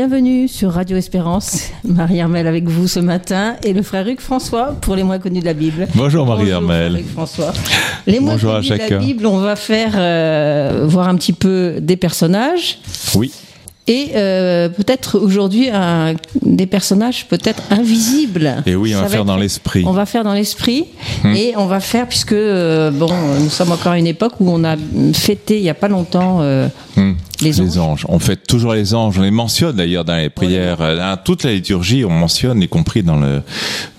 Bienvenue sur Radio Espérance. Marie-Hermel avec vous ce matin et le frère Hugues François pour les moins connus de la Bible. Bonjour Marie-Hermel. François. Les moins Bonjour à connus de la. Bible, on va faire euh, voir un petit peu des personnages Oui, et euh, peut-être aujourd'hui des personnages peut-être invisibles. et oui, on va faire être- dans l'esprit. On va faire dans l'esprit Hmm. et on va faire puisque euh, bon, nous sommes encore à une époque où on a fêté il y a pas longtemps euh, Hmm. Les anges. Les anges. On fait toujours les anges. On les mentionne d'ailleurs dans les prières. Euh, Dans toute la liturgie, on mentionne, y compris dans le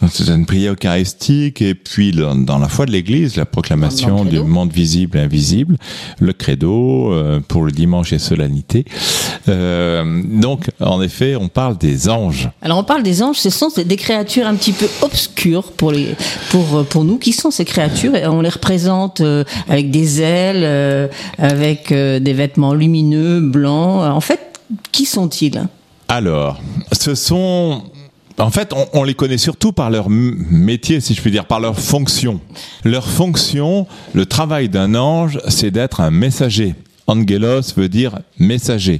dans une prière eucharistique et puis dans la foi de l'Église, la proclamation du monde visible et invisible, le credo euh, pour le dimanche et solennité. Euh, donc, en effet, on parle des anges. Alors on parle des anges, ce sont des créatures un petit peu obscures pour les pour pour nous. Qui sont ces créatures? On les représente euh, avec des ailes, euh, avec euh, des vêtements lumineux, blancs. En fait, qui sont-ils? Alors, ce sont. En fait, on, les connaît surtout par leur métier, si je puis dire, par leur fonction. Leur fonction, le travail d'un ange, c'est d'être un messager. Angelos veut dire messager.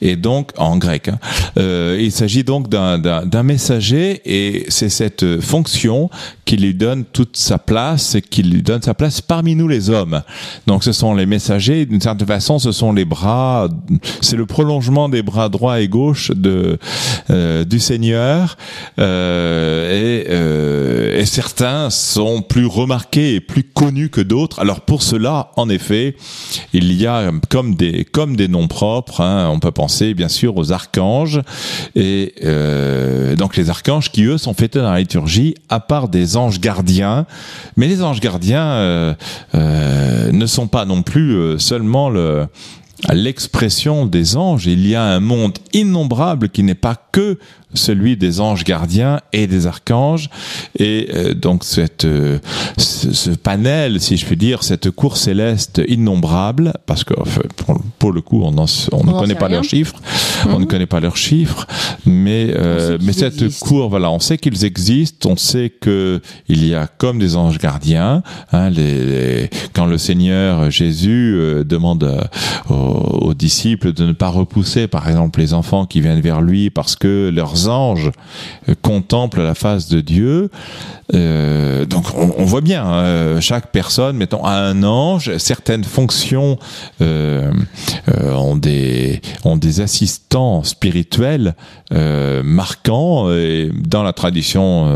Et donc, en grec, hein. Euh, il s'agit donc d'un- messager et c'est cette fonction qui lui donne toute sa place, et qui lui donne sa place parmi nous les hommes. Donc, ce sont les messagers, d'une certaine façon, ce sont les bras, c'est le prolongement des bras droit et gauche euh, du Seigneur. Et, euh, et certains sont plus remarqués et plus connus que d'autres. Alors, pour cela, en effet, il y a comme des, comme des noms propres. hein. On peut penser, bien sûr, aux archanges. Et euh, donc, les archanges qui, eux, sont fêtés dans la liturgie, à part des anges gardiens. Mais les anges gardiens euh, euh, ne sont pas non plus seulement le l'expression des anges. Il y a un monde innombrable qui n'est pas que celui des anges gardiens et des archanges. Et euh, donc cette, euh, ce, ce panel, si je puis dire, cette cour céleste innombrable, parce que enfin, pour, pour le coup, on, en on ne connaît pas rien. leurs chiffres, on ne connaît pas leurs chiffres, mais, euh, mais cette existent. cour, voilà, on sait qu'ils existent, on sait que il y a comme des anges gardiens, hein, les, les- quand le Seigneur Jésus euh, demande euh, aux, aux disciples de ne pas repousser, par exemple, les enfants qui viennent vers lui parce que leurs anges euh, contemplent la face de Dieu. Euh, donc on, voit bien, euh, chaque personne, mettons, a un ange, certaines fonctions euh, ont des ont des assistants spirituels marquants. Et dans la tradition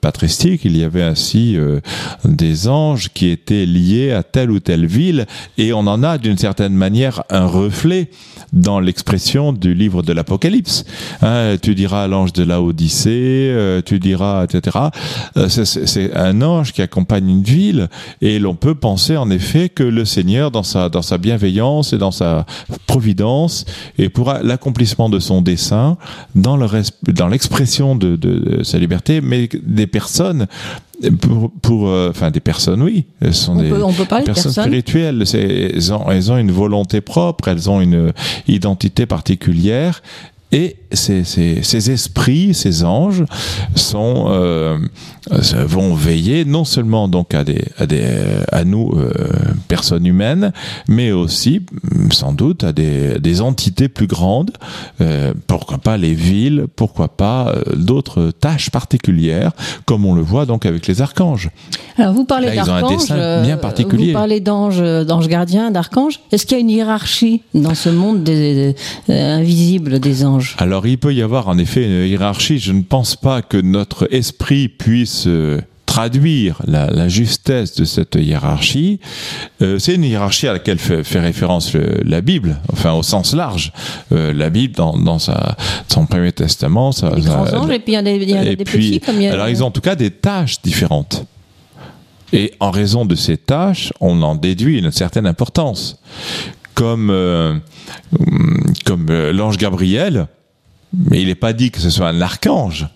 patristique, il y avait ainsi des anges qui étaient liés à telle ou telle ville, et on en a d'une certaine manière un reflet dans l'expression du livre de l'Apocalypse. Hein, tu diras l'ange de la Odyssée, euh, tu diras, etc. Euh, c'est- un ange qui accompagne une ville, et l'on peut penser en effet que le Seigneur, dans sa dans sa bienveillance et dans sa providence, et pour l'accomplissement de son dessein, dans le res- dans l'expression de, de, de sa liberté, mais des personnes pour, pour euh, enfin des personnes oui elles sont On des peut, on peut parler de personnes personnes. spirituelles elles ont, elles ont une volonté propre elles ont une identité particulière et ces, ces, ces esprits, ces anges, sont euh, vont veiller non seulement donc à des à des à nous euh, personnes humaines, mais aussi sans doute à des des entités plus grandes. Euh, pourquoi pas les villes, pourquoi pas d'autres tâches particulières, comme on le voit donc avec les archanges. Alors vous parlez d'archanges, bien particulier. Vous parlez d'anges, d'anges gardiens, d'archanges. Est-ce qu'il y a une hiérarchie dans ce monde des, invisible des anges? Alors il peut y avoir en effet une hiérarchie. Je ne pense pas que notre esprit puisse euh, traduire la, la justesse de cette hiérarchie. Euh, c'est une hiérarchie à laquelle fait, fait référence le- la Bible, enfin au sens large. Euh, la Bible dans, dans sa, son premier testament, ça, Les grands ça- anges et puis il y en a, y en a des puis, petits comme il y a... alors ils ont en tout cas des tâches différentes. Et en raison de ces tâches, on en déduit une certaine importance. Comme, euh, comme euh, l'ange Gabriel, mais il n'est pas dit que ce soit un archange.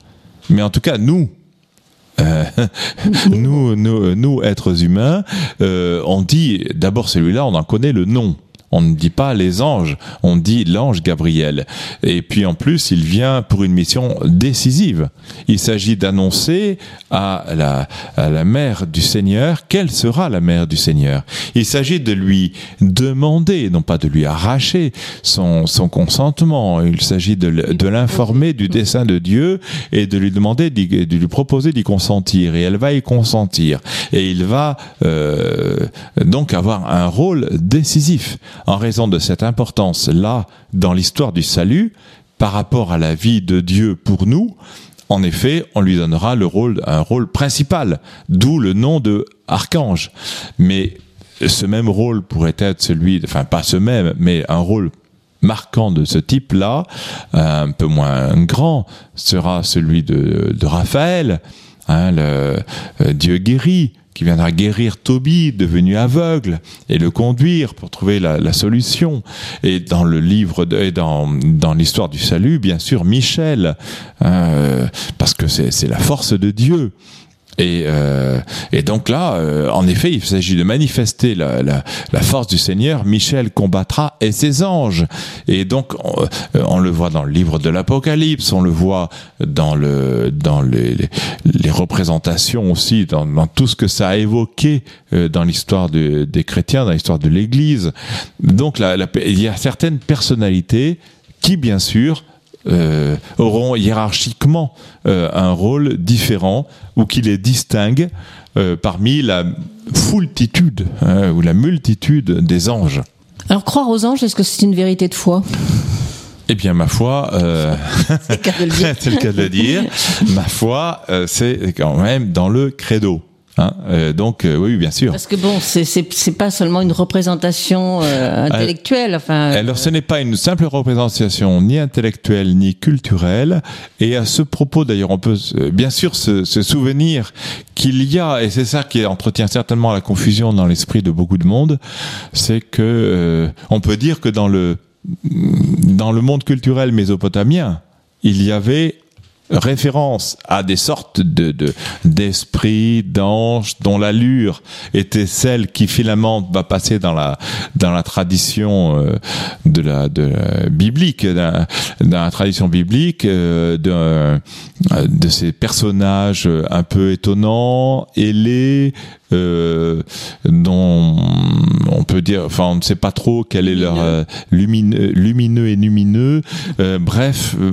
Mais en tout cas, nous, euh, nous, nous, nous, êtres humains, on dit d'abord celui-là, on en connaît le nom. On ne dit pas les anges, on dit l'ange Gabriel. Et puis en plus, il vient pour une mission décisive. Il s'agit d'annoncer à la, à la mère du Seigneur quelle sera la mère du Seigneur. Il s'agit de lui demander, non pas de lui arracher son, son consentement. Il s'agit de, de l'informer du dessein de Dieu et de lui demander, de lui proposer d'y consentir. Et elle va y consentir. Et il va euh, donc avoir un rôle décisif en raison de cette importance-là dans l'histoire du salut par rapport à la vie de Dieu pour nous. En effet, on lui donnera le rôle, un rôle principal, d'où le nom de archange. Mais ce même rôle pourrait être celui, enfin pas ce même, mais un rôle marquant de ce type-là, un peu moins grand, sera celui de, de Raphaël, hein, le euh, Dieu guéri, qui viendra guérir Tobie, devenu aveugle, et le conduire pour trouver la, solution. Et dans le livre, de, et dans, dans l'histoire du salut, bien sûr, Michel, euh, parce que c'est la force de Dieu. Et, euh, et donc là, euh, en effet, il s'agit de manifester la, la, la force du Seigneur. Michel combattra et ses anges. Et donc, on, euh, le voit dans le livre de l'Apocalypse, on le voit dans, le, dans les, les, représentations aussi, dans, dans tout ce que ça a évoqué euh, dans l'histoire de- des chrétiens, dans l'histoire de l'Église. Donc, la- il y a certaines personnalités qui, bien sûr, euh, auront hiérarchiquement euh, un rôle différent ou qui les distingue euh, parmi la foultitude hein, ou la multitude des anges. Alors croire aux anges, est-ce que c'est une vérité de foi? Eh bien, ma foi, euh, C'est le cas de le dire. c'est le cas de le dire, ma foi, euh, c'est quand même dans le credo. Hein, euh, donc, euh, oui, bien sûr. Parce que bon, c'est pas seulement une représentation euh, intellectuelle. Enfin, Alors ce n'est pas une simple représentation ni intellectuelle ni culturelle. Et à ce propos, d'ailleurs, on peut euh, bien sûr se, se souvenir qu'il y a, et c'est ça qui entretient certainement la confusion dans l'esprit de beaucoup de monde, c'est que euh, on peut dire que dans le dans le monde culturel mésopotamien, il y avait référence à des sortes de de- d'esprits, d'anges dont l'allure était celle qui finalement va passer dans la dans la tradition euh, de la de la biblique dans, la tradition biblique euh, de euh, de ces personnages un peu étonnants, ailés euh, dont on peut dire, enfin, on ne sait pas trop quel est leur euh, lumineux, lumineux et lumineux. Euh, bref, euh,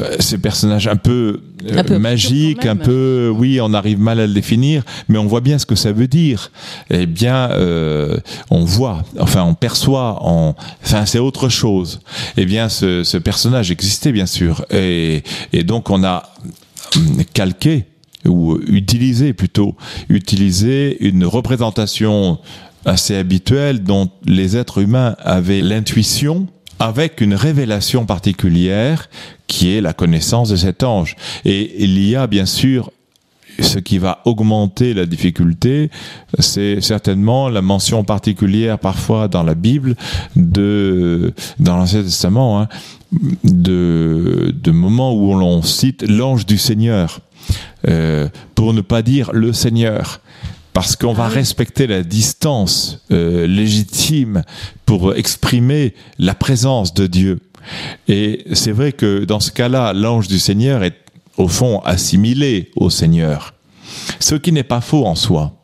euh, ces personnages un peu, Un peu obscurs magiques, un peu, oui, on arrive mal à le définir, mais on voit bien ce que ça veut dire. Eh bien, euh, on voit, enfin, on perçoit, on, enfin, c'est autre chose. Eh bien, ce, ce personnage existait bien sûr, et, et donc on a calqué ou utilisé plutôt utilisé une représentation assez habituelle dont les êtres humains avaient l'intuition avec une révélation particulière qui est la connaissance de cet ange. Et il y a bien sûr ce qui va augmenter la difficulté, c'est certainement la mention particulière parfois dans la Bible de dans l'Ancien Testament hein, de de moments où l'on cite l'ange du Seigneur euh, pour ne pas dire le Seigneur parce qu'on va respecter la distance euh, légitime pour exprimer la présence de Dieu. Et c'est vrai que dans ce cas-là, l'ange du Seigneur est au fond assimilé au Seigneur. Ce qui n'est pas faux en soi.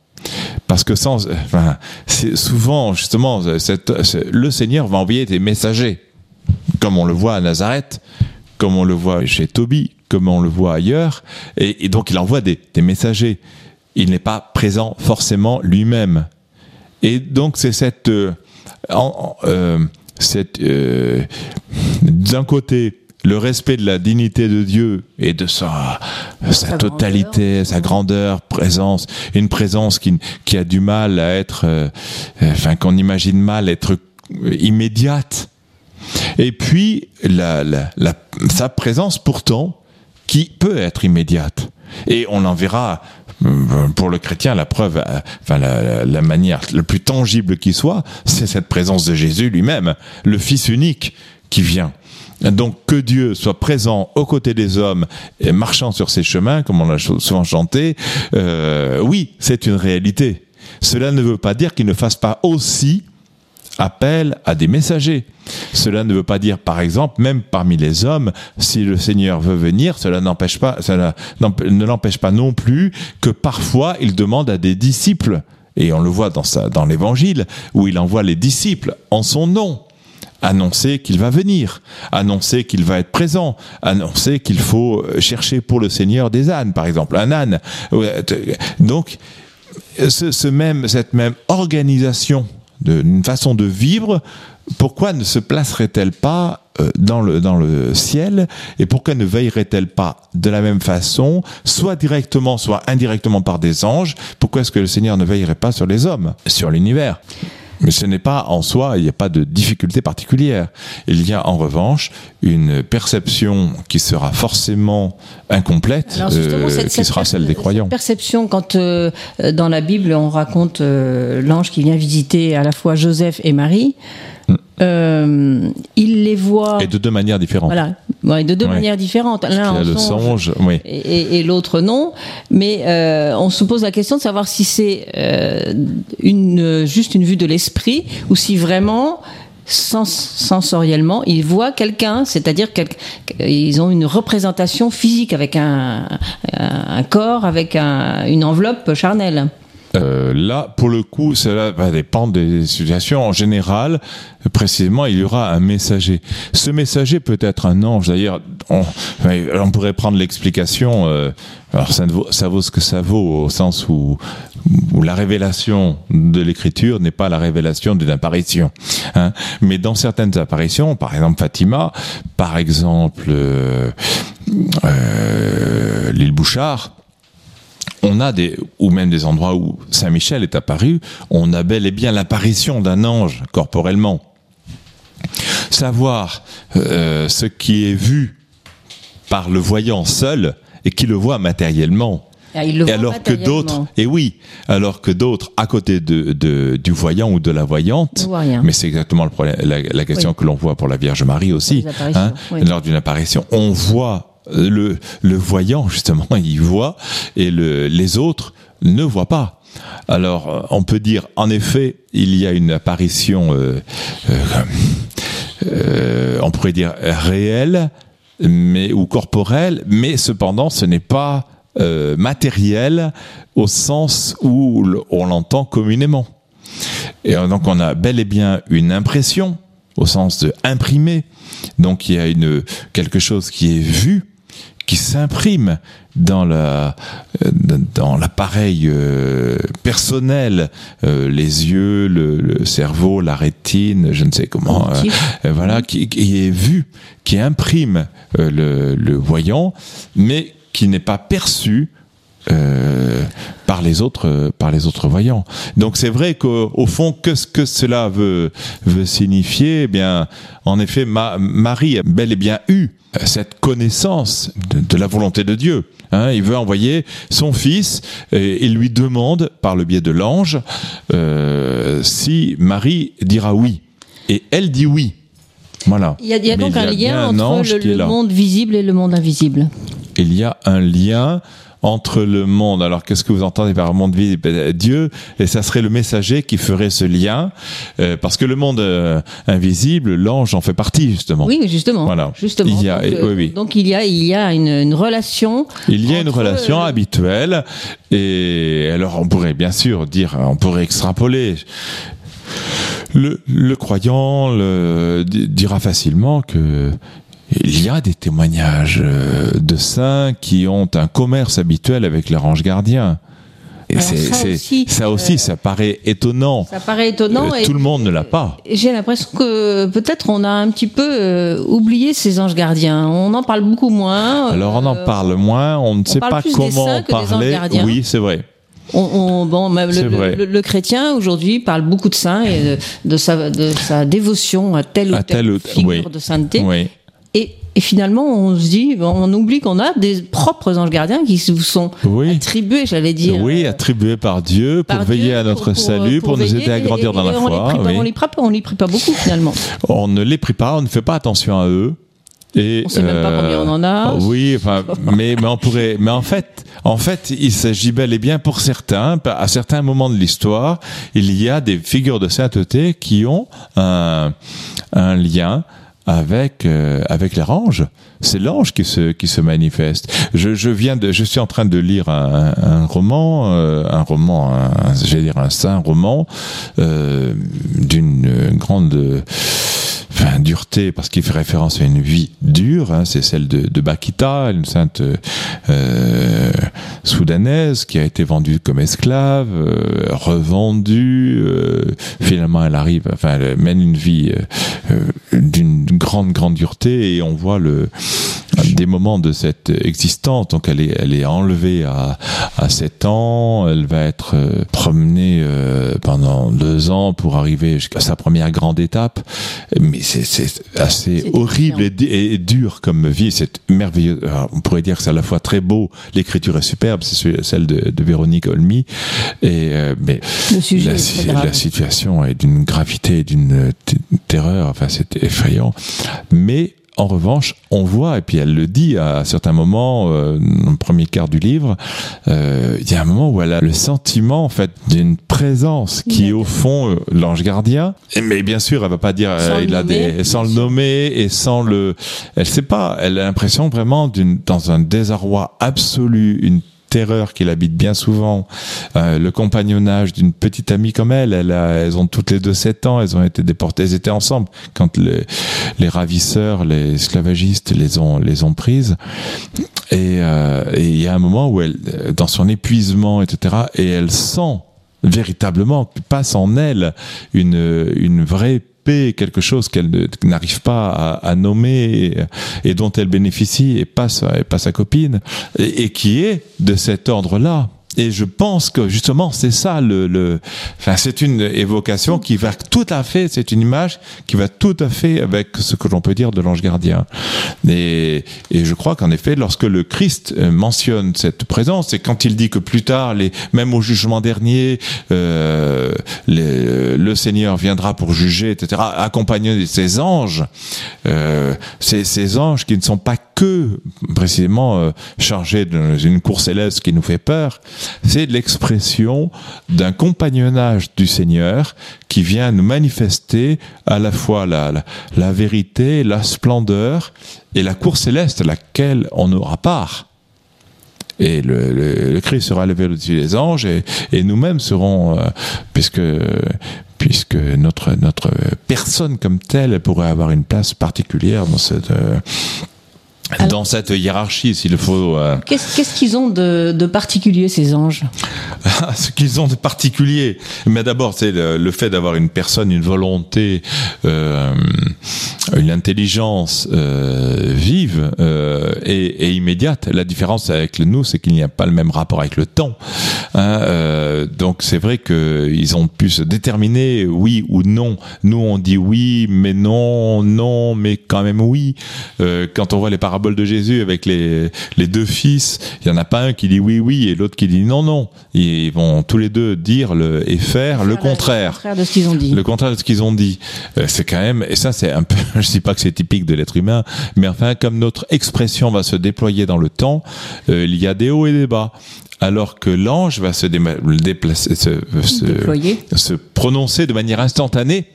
Parce que sans, enfin, c'est souvent justement, cette- c'est- le Seigneur va envoyer des messagers, comme on le voit à Nazareth, comme on le voit chez Tobie, comme on le voit ailleurs, et, et donc il envoie des, des messagers. Il n'est pas présent forcément lui-même. Et donc c'est cette, euh, en- euh, cette euh, d'un côté le respect de la dignité de Dieu et de sa, sa, Sa totalité, sa grandeur, présence, une présence qui, qui a du mal à être, euh, euh, enfin qu'on imagine mal être immédiate. Et puis la, sa présence pourtant qui peut être immédiate. Et on en verra euh, pour le chrétien la preuve, euh, enfin la manière le plus tangible qui soit, c'est cette présence de Jésus lui-même, le Fils unique qui vient. Donc que Dieu soit présent aux côtés des hommes et marchant sur ses chemins, comme on l'a souvent chanté, euh, oui, c'est une réalité. Cela ne veut pas dire qu'il ne fasse pas aussi appel à des messagers. Cela ne veut pas dire, par exemple, même parmi les hommes, si le Seigneur veut venir, cela n'empêche pas, cela ne l'empêche pas non plus que parfois il demande à des disciples, et on le voit dans, l'évangile, où il envoie les disciples en son nom annoncer qu'il va venir, annoncer qu'il va être présent, annoncer qu'il faut chercher pour le Seigneur des ânes, par exemple, un âne. Donc, ce, même, cette même organisation d'une façon de vivre, pourquoi ne se placerait-elle pas euh, dans le, dans le ciel et pourquoi ne veillerait-elle pas de la même façon, soit directement, soit indirectement par des anges? Pourquoi est-ce que le Seigneur ne veillerait pas sur les hommes, sur l'univers mais ce n'est pas en soi, il n'y a pas de difficulté particulière. Il y a en revanche une perception qui sera forcément incomplète, euh, qui sera celle des croyants. perception, quand euh, dans la Bible on raconte euh, l'ange qui vient visiter à la fois Joseph et Marie, euh, il les voit. Et de deux manières différentes. Voilà, de deux manières différentes. L'un le songe, oui. et, l'autre non. Mais euh, on se pose la question de savoir si c'est euh, une, juste une vue de l'esprit ou si vraiment sensoriellement, ils voient quelqu'un, c'est-à-dire qu'ils ont une représentation physique avec un, un corps, avec un, une enveloppe charnelle. Euh, là, pour le coup, cela va dépendre des situations. En général, précisément, il y aura un messager. Ce messager peut être un ange. D'ailleurs, on, on, pourrait prendre l'explication. Euh, alors, ça, vaut, ce que ça vaut, au sens où, où la révélation de l'écriture n'est pas la révélation d'une apparition. Hein. Mais dans certaines apparitions, par exemple Fatima, par exemple euh, euh l'île Bouchard, on a des, ou même des endroits où Saint Michel est apparu, on a bel et bien l'apparition d'un ange corporellement. Savoir euh, ce qui est vu par le voyant seul et qui le voit matériellement. Ah, et alors que d'autres, et oui, alors que d'autres, à côté de, du voyant ou de la voyante, mais c'est exactement le problème, la, question que l'on voit pour la Vierge Marie aussi, hein, lors d'une apparition, on voit le, le voyant, justement, il voit, et le, les autres ne voient pas. Alors, euh, on peut dire, en effet, il y a une apparition, euh, euh, on pourrait dire réelle, mais ou corporelle, mais cependant, ce n'est pas matériel au sens où on l'entend communément. Et donc, on a bel et bien une impression au sens de imprimer. Donc, il y a une quelque chose qui est vu qui s'imprime dans la euh, dans l'appareil euh, personnel, euh, les yeux, le, cerveau, la rétine, je ne sais comment, voilà, qui, qui, est vu, qui imprime le, le, voyant, mais qui n'est pas perçu par les autres par les autres voyants. Donc c'est vrai qu'au fond que ce que cela veut veut signifier, eh bien en effet ma, Marie a bel et bien eu cette connaissance de, la volonté de Dieu. Hein. il veut envoyer son fils et il lui demande, par le biais de l'ange, euh, si Marie dira oui. Et elle dit oui. Voilà. Il y a, donc un lien entre le monde visible et le monde invisible. Il y a un lien entre le monde. Alors, qu'est-ce que vous entendez par monde visible ben, Dieu, et ça serait le messager qui ferait ce lien, euh, parce que le monde euh, invisible, l'ange en fait partie justement. Oui, justement. Voilà. Justement. Il y a, donc, oui, oui. donc, il y a, il y a une, une relation. Il y a une relation habituelle, et alors on pourrait bien sûr dire, on pourrait extrapoler. Le, le croyant le, dira facilement que il y a des témoignages euh, de saints qui ont un commerce habituel avec leur ange gardien. Et ça, aussi, ça aussi, ça paraît étonnant. Ça paraît étonnant. Euh, tout le monde ne l'a pas. J'ai l'impression que peut-être on a un petit peu euh, oublié ces anges gardiens. On en parle beaucoup moins. Alors on en parle moins. On ne sait pas comment en parler. Oui, c'est vrai. On, bon, le, chrétien aujourd'hui parle beaucoup de saints et de, sa, de sa dévotion à telle ou telle, figure de sainteté. Oui. Et, et finalement, on se dit, on oublie qu'on a des propres anges gardiens qui vous sont Oui. attribués, j'allais dire. Oui, attribué par Dieu pour par veiller Dieu, à notre pour- salut, pour, nous aider à grandir et- dans la et on les foi. prie oui. On les prie pas, on les prie pas beaucoup finalement. On ne les prie pas, on ne fait pas attention à eux. Et, On sait même pas combien on en a. Oui, enfin, mais, mais on pourrait. Mais en fait, en fait, il s'agit bel et bien pour certains, à certains moments de l'histoire, il y a des figures de sainteté qui ont un, un lien avec euh, avec les. C'est l'ange qui se qui se manifeste. Je, je viens de je suis en train de lire un, un roman euh, un roman j'allais dire un saint roman euh, d'une grande enfin, dureté parce qu'il fait référence à une vie dure, hein, c'est celle de, Bakita, une sainte euh, soudanaise qui a été vendue comme esclave, euh, revendue, euh, finalement elle arrive, enfin elle mène une vie euh, euh, d'une grande grande dureté et on voit le des moments de cette existence. Donc elle est, elle est enlevée à, à 7 ans, elle va être euh, promenée euh, pendant deux ans pour arriver jusqu'à sa première grande étape. Mais c'est assez horrible et, et dur comme vie. C'est merveilleux. Alors, on pourrait dire que c'est à la fois très beau, l'écriture est superbe, c'est ce- celle de, de Véronique Olmy. Et, euh, mais Le sujet la, est la situation est d'une gravité, et d'une terreur, enfin c'est effrayant. Mais en revanche, on voit, et puis elle le dit à certains moments, euh, dans le premier quart du livre, euh, il y a un moment où elle a le sentiment en fait d'une présence qui est au fond euh, l'ange gardien. Et- Mais bien sûr, elle va pas dire euh, Sans le il a nommer, des, sans le nommer et sans le, elle sait pas. Elle a l'impression vraiment d'une dans un désarroi absolu, une terreur qui l'habite bien souvent, euh, le compagnonnage d'une petite amie comme elle, elle a, elles ont toutes les deux 7 ans, elles ont été déportées, elles étaient ensemble quand les, les ravisseurs, les esclavagistes les ont, les ont prises. Et euh, il y a un moment où elle, euh, dans son épuisement, etc., et elle sent véritablement passe en elle une, une vraie quelque chose qu'elle n'arrive pas à, nommer et, dont elle bénéficie et pas sa, copine, et qui est de cet ordre-là. Et je pense que justement c'est ça le, le enfin c'est une évocation qui va tout à fait c'est une image qui va tout à fait avec ce que l'on peut dire de l'ange gardien. Et, et je crois qu'en effet lorsque le Christ euh, mentionne cette présence et quand il dit que plus tard les même au jugement dernier euh, le Seigneur viendra pour juger etc accompagné de ses anges euh, ces anges qui ne sont pas que précisément euh, chargés d'une course céleste qui nous fait peur, c'est l'expression d'un compagnonnage du Seigneur qui vient nous manifester à la fois la, vérité, la splendeur et la course céleste à laquelle on aura part. Et le, le, Christ sera levé au-dessus des anges et, nous-mêmes serons, euh, puisque puisque notre notre personne comme telle elle pourrait avoir une place particulière dans cette euh, Alors- dans cette hiérarchie, s'il faut. euh, Qu'est-ce qu'ils ont de, de particulier ces anges ce qu'ils ont de particulier. Mais d'abord, c'est le, le fait d'avoir une personne, une volonté, euh, une intelligence euh, vive et, et immédiate. La différence avec nous, c'est qu'il n'y a pas le même rapport avec le temps. Hein, donc c'est vrai qu'ils ont pu se déterminer oui ou non. Nous, on dit oui, mais non, non, mais quand même oui. Quand on voit les paraboles de Jésus avec les, les deux fils, il y en a pas un qui dit oui, oui, et l'autre qui dit non, non. Ils vont tous les deux dire le, et faire le contraire. Le contraire de ce qu'ils ont dit. Le contraire de ce qu'ils ont dit. Euh, c'est quand même, et ça c'est un peu, je dis pas que c'est typique de l'être humain, mais enfin comme notre expression va se déployer dans le temps, euh, il y a des hauts et des bas. Alors que l'ange va se déplacer, se, se, se prononcer de manière instantanée.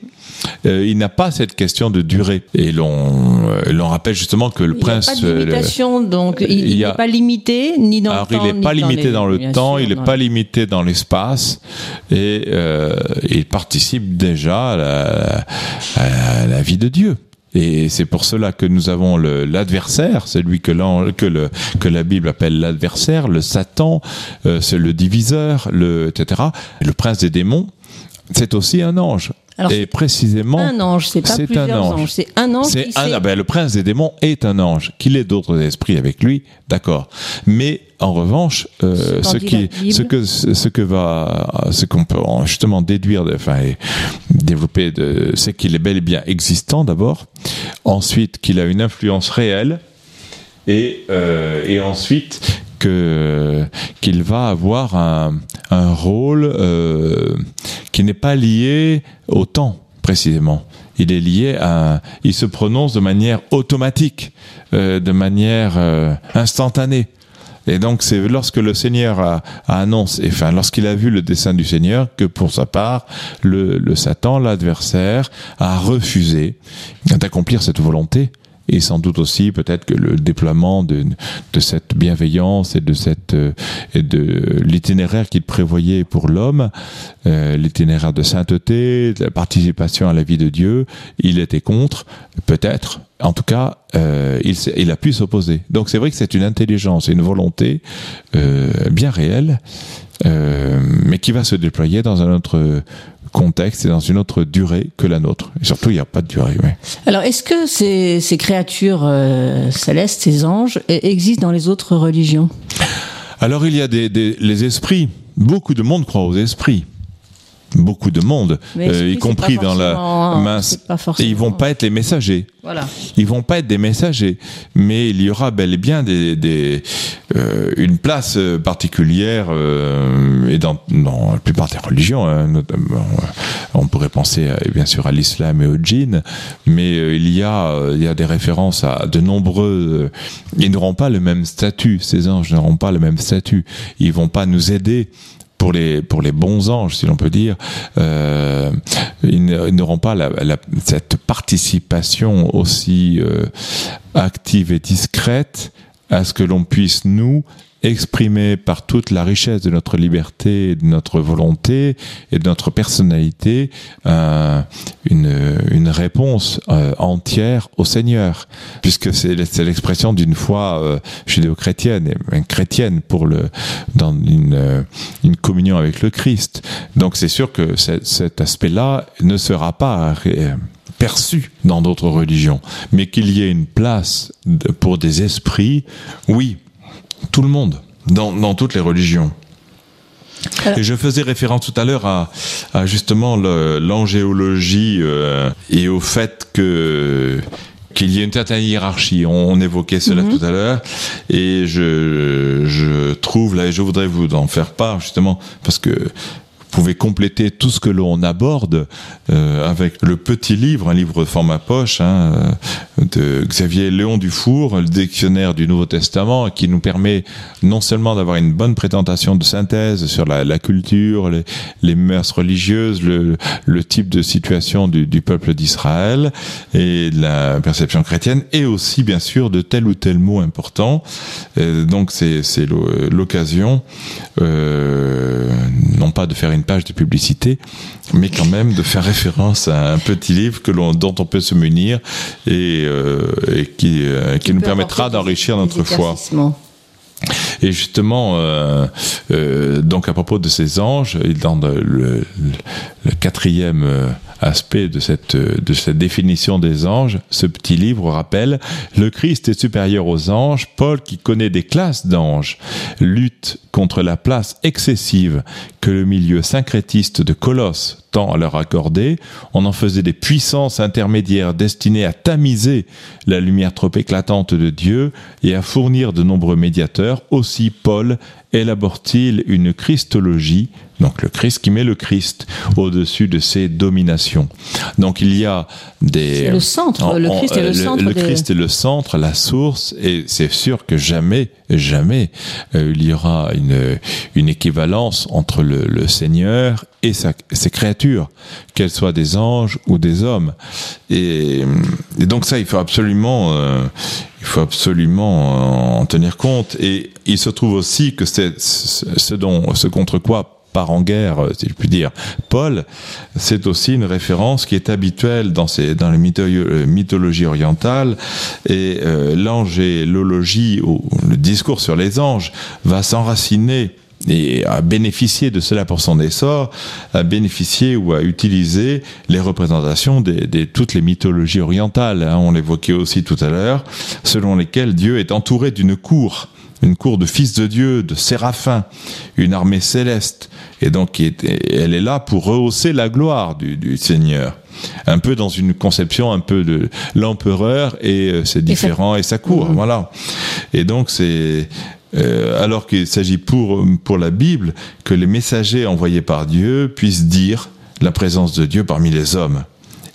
Euh, il n'a pas cette question de durée. Et l'on, euh, l'on rappelle justement que le Il n'y a prince. pas de euh, le- donc il il n'est a- pas limité ni dans alors, le temps. il n'est pas limité les- dans le temps, sûr, il n'est pas limité dans l'espace, et euh, il participe déjà à la, à la vie de Dieu. Et c'est pour cela que nous avons l'adversaire, celui que, la Bible appelle l'adversaire, le Satan, euh, c'est le diviseur, le, etc. Et le prince des démons, c'est aussi un ange. Et précisément, un ange, c'est pas plusieurs un ange. anges, c'est un ange. C'est un, ah ben, le prince des démons est un ange. Qu'il ait d'autres esprits avec lui, d'accord. Mais en revanche, euh, ce qui, que, ce que va, ce qu'on peut en- justement déduire, de, enfin, et développer, de, c'est qu'il est bel et bien existant d'abord. Ensuite, qu'il a une influence réelle. Et, euh, et ensuite que qu'il va avoir un, un rôle euh, qui n'est pas lié au temps précisément. Il est lié à, il se prononce de manière automatique, euh, de manière euh, instantanée. Et donc c'est lorsque le Seigneur a, a annoncé, enfin lorsqu'il a vu le dessein du Seigneur, que pour sa part, le, le Satan, l'adversaire, a refusé d'accomplir cette volonté et sans doute aussi peut-être que le déploiement de, cette bienveillance et de cette euh, de l'itinéraire qu'il prévoyait pour l'homme, euh, l'itinéraire de sainteté, de la participation à la vie de Dieu, il était contre, peut-être. En tout cas, euh, il, a pu s'opposer. Donc c'est vrai que c'est une intelligence une volonté bien réelle, mais qui va se déployer dans un autre contexte et dans une autre durée que la nôtre. Et surtout, il n'y a pas de durée. Alors, est-ce que ces, ces créatures euh, célestes, ces anges, e- existent dans les autres religions? Alors il y a des, des- les esprits. Beaucoup de monde croit aux esprits. Beaucoup de monde, euh, y compris dans la mince. Et ils vont pas être les messagers. Voilà. Ils vont pas être des messagers, mais il y aura bel et bien des, des, euh, une place euh, particulière euh, et dans, dans la plupart des religions. hein, notamment, euh, on pourrait penser euh, bien sûr à l'islam et au djinn, mais il y a il y a des références à de nombreux. euh, ils n'auront pas le même statut. Ces anges n'auront pas le même statut. Ils vont pas nous aider pour les pour les bons anges, si l'on peut dire, euh, ils n'auront pas la, la- cette participation aussi euh, active et discrète à ce que l'on puisse nous exprimer par toute la richesse de notre liberté, de notre volonté et de notre personnalité euh, une, une réponse euh, entière au Seigneur, puisque c'est l'expression d'une foi euh, judéo-chrétienne, chrétienne pour le dans une, euh, une communion avec le Christ. Donc c'est sûr que cet- aspect-là ne sera pas euh, perçu dans d'autres religions, mais qu'il y ait une place pour des esprits, oui, tout le monde, dans, dans toutes les religions. Et je faisais référence tout à l'heure à, à justement l'angéologie euh, et au fait que qu'il y ait une certaine hiérarchie. On, on évoquait cela tout à l'heure, et je, je trouve là, et je voudrais vous en faire part justement parce que pouvez compléter tout ce que l'on aborde euh, avec le petit livre, un livre format poche hein, euh, de Xavier Léon Dufour, le dictionnaire du Nouveau Testament, qui nous permet non seulement d'avoir une bonne présentation de synthèse sur la, la culture, les, les mœurs religieuses, le, le type de situation du, du peuple d'Israël et de la perception chrétienne, et aussi bien sûr de tel ou tel mot important. Euh, donc c'est c'est l'o- l'occasion, euh, non pas de faire une page de publicité, mais quand même de faire référence à un petit livre que l'on, dont on peut se munir et, euh, et qui, euh, qui nous permettra d'enrichir notre foi. Et justement, euh, euh, donc à propos de ces anges, dans le, le- le quatrième euh, aspect de cette, euh, de cette définition des anges, ce petit livre rappelle le Christ est supérieur aux anges. Paul, qui connaît des classes d'anges, contre la place excessive que le milieu syncrétiste de Colosse tend à leur accorder. On en faisait des puissances intermédiaires destinées à tamiser la lumière trop éclatante de Dieu et à fournir de nombreux médiateurs. Aussi, Paul élabore-t-il une Christologie, donc le Christ qui met le Christ au-dessus de ses dominations. Donc il y a des... C'est le centre, le Christ est le centre Le des- Christ est le centre, la source, et c'est sûr que jamais, jamais, euh, il y aura une, une équivalence entre le, le Seigneur et sa- ses créatures, qu'elles soient des anges ou des hommes. Et, et donc ça, il faut absolument, euh, il faut absolument en tenir compte. Et il se trouve aussi que c'est ce dont, ce contre quoi part en guerre, euh, si je puis dire. Paul, c'est aussi une référence qui est habituelle dans, ces, dans les mytho- euh, mythologies orientales et euh, l'angélologie ou le discours sur les anges va s'enraciner et a bénéficié de cela pour son essor, a bénéficié ou a utilisé les représentations de toutes les mythologies orientales. Hein, on l'évoquait aussi tout à l'heure, selon lesquelles Dieu est entouré d'une cour une cour de fils de Dieu, de séraphins, une armée céleste. Et donc, elle est là pour rehausser la gloire du, Seigneur. Un peu dans une conception un peu de l'empereur et euh, ses différents et sa cour. Voilà. Et donc, c'est euh, alors qu'il s'agit pour, pour la Bible que les messagers envoyés par Dieu puissent dire la présence de Dieu parmi les hommes.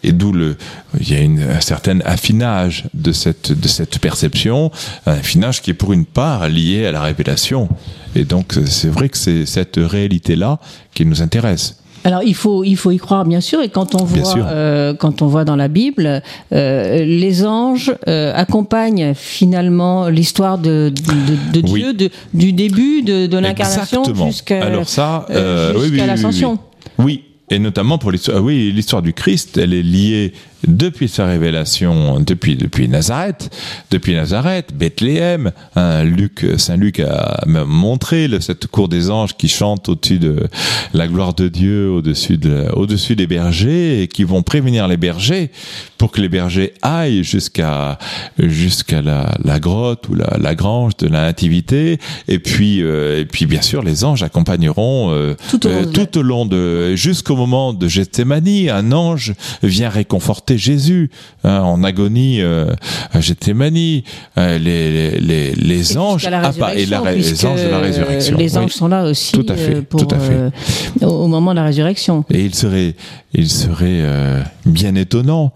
Et d'où le, il y a une, un certain affinage de cette, de cette perception, un affinage qui est pour une part lié à la révélation. Et donc, c'est vrai que c'est cette réalité-là qui nous intéresse. Alors il faut il faut y croire bien sûr et quand on voit euh, quand on voit dans la Bible euh, les anges euh, accompagnent finalement l'histoire de, de, de Dieu de, du début de, de l'incarnation jusqu'à alors ça euh, oui, oui, l'ascension. oui, et notamment pour l'histoire, oui, l'histoire du Christ, elle est liée depuis sa révélation, depuis, depuis Nazareth, depuis Nazareth, Bethléem, hein, Luc, Saint Luc a montré cette cour des anges qui chante au-dessus de la gloire de Dieu, au-dessus de, au-dessus des bergers et qui vont prévenir les bergers pour que les bergers aillent jusqu'à, jusqu'à la, la, grotte ou la, la grange de la nativité. Et puis, euh, et puis, bien sûr, les anges accompagneront euh, tout, au long, euh, tout au long de, jusqu'au moment de Gethsemane, un ange vient réconforter Jésus hein, en agonie euh, à Gethsemane, euh, les, les, les, anges ah, et la, les anges de la résurrection. Les anges sont là aussi tout à fait, euh, pour, tout à fait. au moment de la résurrection. Et il serait, il serait bien étonnant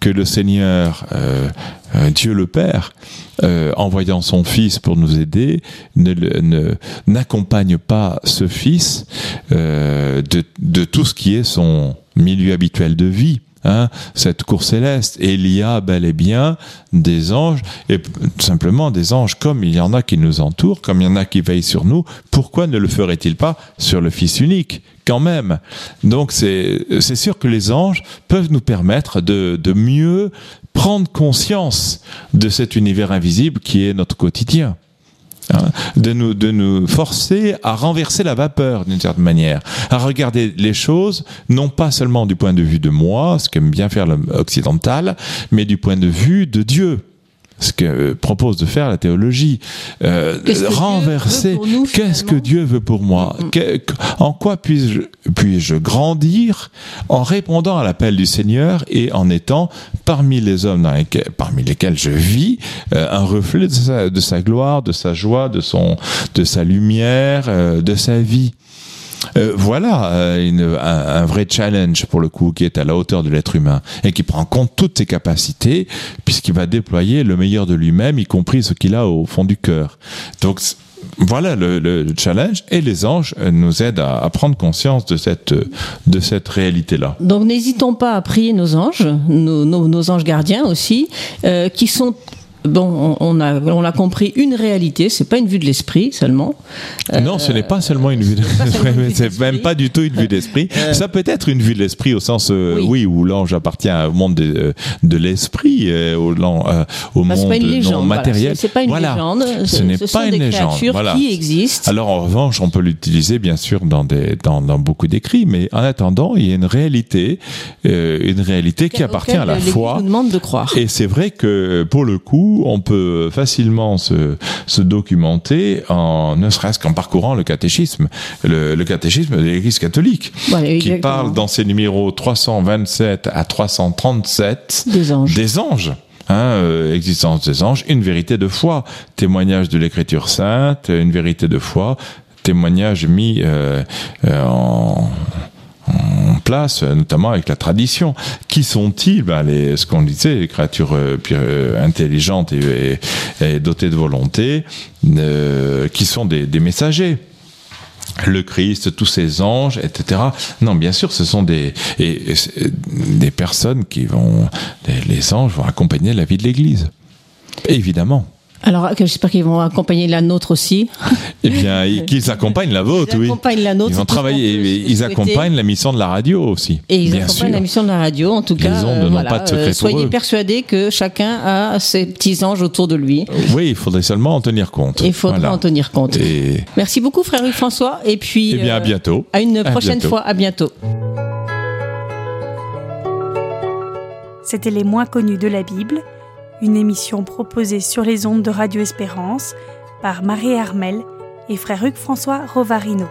que le Seigneur, Dieu le Père, envoyant son Fils pour nous aider, ne n'accompagne pas ce Fils de, de tout ce qui est son milieu habituel de vie. Hein, cette cour céleste. Il y a bel et bien des anges, et simplement des anges comme il y en a qui nous entourent, comme il y en a qui veillent sur nous. Pourquoi ne le ferait-il pas sur le Fils unique quand même? Donc c'est sûr que les anges peuvent nous permettre de, de mieux prendre conscience de cet univers invisible qui est notre quotidien. Hein, de nous, de nous forcer à renverser la vapeur d'une certaine manière, à regarder les choses non pas seulement du point de vue de moi, ce qu'aime bien faire l'occidental, mais du point de vue de Dieu ce que propose de faire la théologie. Euh, renverser, qu'est-ce que Dieu veut pour moi? Mm, mm. En quoi puis-je puis grandir en répondant à l'appel du Seigneur et en étant parmi les hommes dans lesquels, parmi lesquels je vis euh, un reflet de sa, de sa, gloire, de sa joie, de, son, de sa lumière, euh, de sa vie? Euh, voilà euh, un, vrai challenge pour le coup qui est à la hauteur de l'être humain et qui prend en compte toutes ses capacités puisqu'il va déployer le meilleur de lui-même, y compris ce qu'il a au fond du cœur. Donc voilà le, le, challenge et les anges euh, nous aident à, prendre conscience de cette de cette réalité là. Donc n'hésitons pas à prier nos anges, nos, anges gardiens aussi, qui sont bon, on, a, on a compris une réalité, c'est pas une vue de l'esprit seulement. non, ce n'est pas seulement une vue de l'esprit, c'est même pas du tout une vue d'esprit. Euh, Ça peut être une vue de l'esprit au sens, euh, oui. où l'ange appartient au monde de, euh, de l'esprit, au, au bah, monde non matériel. C'est pas une légende, ce n'est pas une légende. Voilà. qui existent. Alors en revanche, on peut l'utiliser bien sûr dans, des, dans, dans beaucoup d'écrits, mais en attendant, il y a une réalité, une réalité qui appartient à la foi. Nous demande de croire. Et c'est vrai que pour le coup, on peut facilement se, documenter en ne serait-ce qu'en parcourant le catéchisme, le, catéchisme de l'Église catholique, qui parle dans ses numéros 327 à 337 des anges. Des anges. Hein, euh, existence des anges, une vérité de foi, témoignage de l'Écriture sainte, une vérité de foi, témoignage mis euh, euh, en en place, notamment avec la tradition. Qui sont-ils? Ben, les, Ce qu'on disait, les créatures euh, euh, intelligentes et, et, dotées de volonté, euh, qui sont des, des, messagers. Le Christ, tous ces anges, etc. Non, bien sûr, ce sont des, et, des personnes qui vont, les anges vont accompagner la vie de l'Église. Évidemment. Alors, j'espère qu'ils vont accompagner la nôtre aussi. Eh bien, qu'ils accompagnent la vôtre, ils oui. accompagnent la nôtre. Ils ont travaillé, peut ils souhaiter. accompagnent la mission de la radio aussi. Et ils bien accompagnent sûr. la mission de la radio. En tout Les cas, ondes euh, n'ont voilà, pas de secret euh, pour soyez eux. persuadés que chacun a ses petits anges autour de lui. Oui, il faudrait seulement en tenir compte. Il faudra Voilà. en tenir compte. Et, Merci beaucoup, frère Hugues François. Et puis, eh bien, à euh, bientôt. à une prochaine fois. À bientôt. C'était Les moins connus de la Bible, une émission proposée sur les ondes de Radio Espérance par Marie Hermel et frère Hugues François Rovarino.